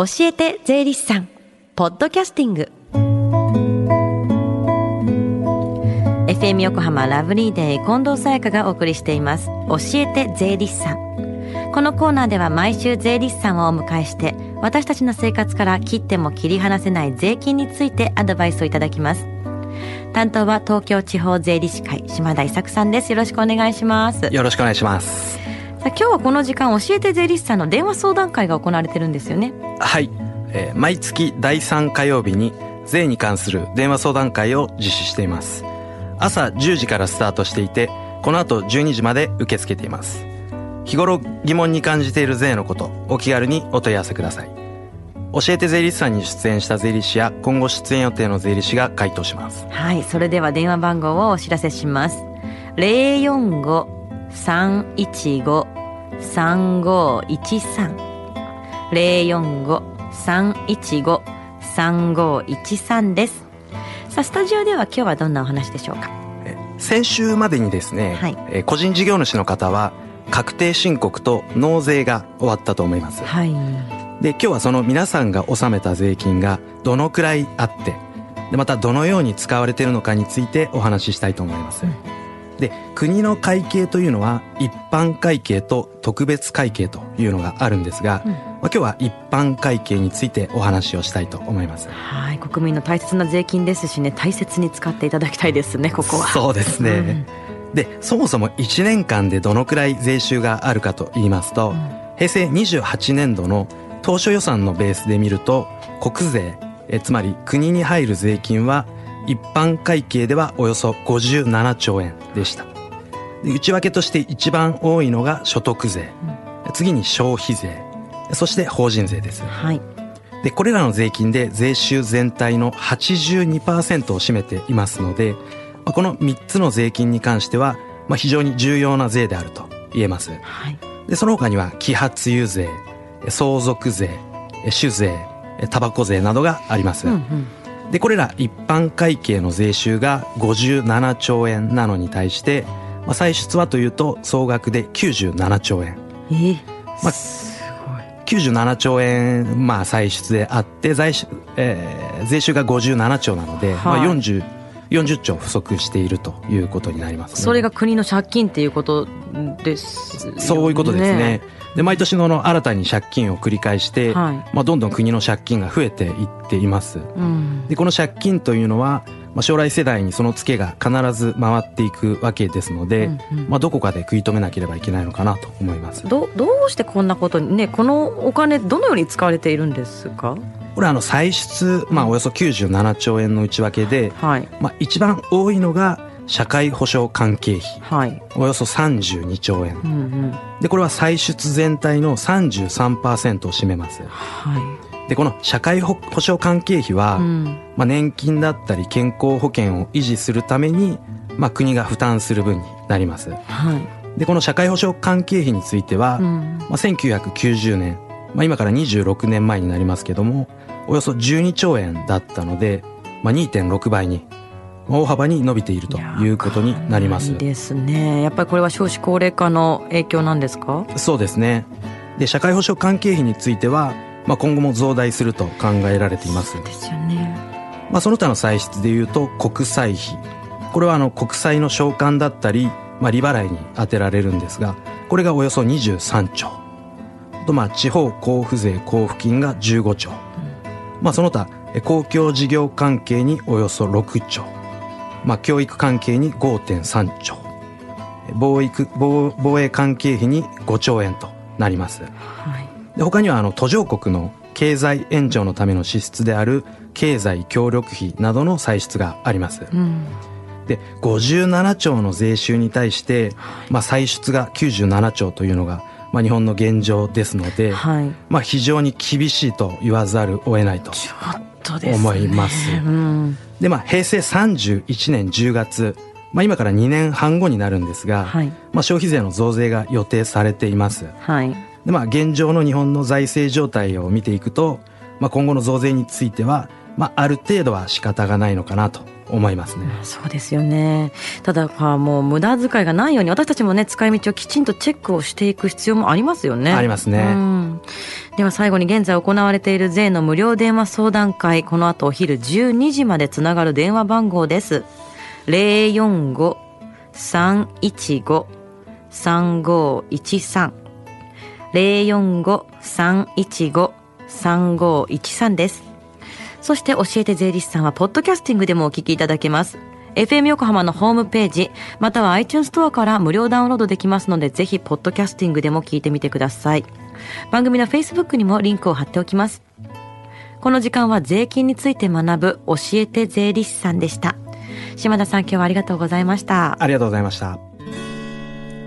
教えて税理士さんポッドキャスティング。FM 横浜ラブリーデー近藤沙耶香がお送りしています。教えて税理士さん。このコーナーでは毎週税理士さんをお迎えして私たちの生活から切っても切り離せない税金についてアドバイスをいただきます。担当は東京地方税理士会島田伊作さんです。よろしくお願いします。よろしくお願いします。さあ今日はこの時間教えて税理士さんの電話相談会が行われてるんですよね。はい、えー毎月第3火曜日に税に関する電話相談会を実施しています。朝10時からスタートしていてこの後12時まで受け付けています。日頃疑問に感じている税のことお気軽にお問い合わせください。教えて税理士さんに出演した税理士や今後出演予定の税理士が回答します。はいそれでは電話番号をお知らせします。045-315-3513 045-315-3513です。さあスタジオでは今日はどんなお話でしょうか？え先週までにですね、はい。えー個人事業主の方は確定申告と納税が終わったと思います。はい。で今日はその皆さんが納めた税金がどのくらいあってでまたどのように使われているのかについてお話ししたいと思います、うんで国の会計というのは一般会計と特別会計というのがあるんですが、うん。まあ、今日は一般会計についてお話をしたいと思います。はい国民の大切な税金ですしね大切に使っていただきたいですねここは。そうですね、でそもそも1年間でどのくらい税収があるかと言いますと、うん。平成28年度の当初予算のベースで見ると国税えつまり国に入る税金は一般会計ではおよそ57兆円でした。で内訳として一番多いのが所得税、次に消費税。そして法人税ですはい。でこれらの税金で税収全体の82%を占めていますので、まあこの3つの税金に関しては、まあ、非常に重要な税であると言えます。はい。でその他には揮発油税相続税酒税タバコ税などがあります、うんうんでこれら一般会計の税収が57兆円なのに対して、まあ、歳出はというと総額で97兆円。えーまあすごい。97兆円、まあ、歳出であってえー税収が57兆なので、はい。まあ、40, 40兆不足しているということになります、ね、それが国の借金っていうことですそういうことですね。で毎年の新たに借金を繰り返して、はい。まあ、どんどん国の借金が増えていっています。うん。でこの借金というのは、まあ、将来世代にそのツケが必ず回っていくわけですので、うんうん。まあ、どこかで食い止めなければいけないのかなと思います。どどうしてこんなことにねこのお金どのように使われているんですか？これはあの歳出、まあ、およそ97兆円の内訳で、はい。まあ、一番多いのが社会保障関係費。はい。およそ32兆円。うんうん。でこれは歳出全体の33%を占めます。はでこの社会保保障関係費は、いうん。まあ、年金だったり健康保険を維持するために、まあ、国が負担する分になります。はい。でこの社会保障関係費については、うん。まあ、1990年、まあ、今から26年前になりますけどもおよそ12兆円だったので、まあ、2.6倍に大幅に伸びているということになります。いいですね。やっぱりこれは少子高齢化の影響なんですか？そうですね。で社会保障関係費については、まあ、今後も増大すると考えられています。そうですよね。まあ、その他の歳出でいうと国債費。これはあの国債の償還だったり、まあ、利払いに充てられるんですがこれがおよそ23兆。とまあ地方交付税交付金が15兆、まあ、その他え公共事業関係におよそ6兆、まあ、教育関係に5.3兆。防衛関係費に5兆円となります。はいで他にはあの途上国の経済援助のための支出である経済協力費などの歳出があります。うん。で57兆の税収に対して、まあ、歳出が97兆というのが、まあ、日本の現状ですので、はい。まあ、非常に厳しいと言わざるを得ないと思います。うん。で、まあ、平成31年10月、まあ、今から2年半後になるんですが、はい。まあ、消費税の増税が予定されています。はいでまあ現状の日本の財政状態を見ていくと、まあ、今後の増税については、まあ、ある程度は仕方がないのかなと思いますね。そうですよね。ただ、もう無駄遣いがないように、私たちもね、使い道をきちんとチェックをしていく必要もありますよね。ありますね。では最後に現在行われている税の無料電話相談会、この後お昼12時までつながる電話番号です。045-315-3513 045-315-3513です。そして教えて税理士さんは、ポッドキャスティングでもお聞きいただけます。FM 横浜のホームページ、または iTunes ストアから無料ダウンロードできますので、ぜひ、ポッドキャスティングでも聞いてみてください。番組の Facebook にもリンクを貼っておきます。この時間は税金について学ぶ教えて税理士さんでした。島田さん今日はありがとうございました。ありがとうございました。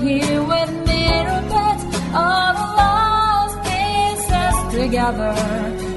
here with mirror pets, all the lost pieces together.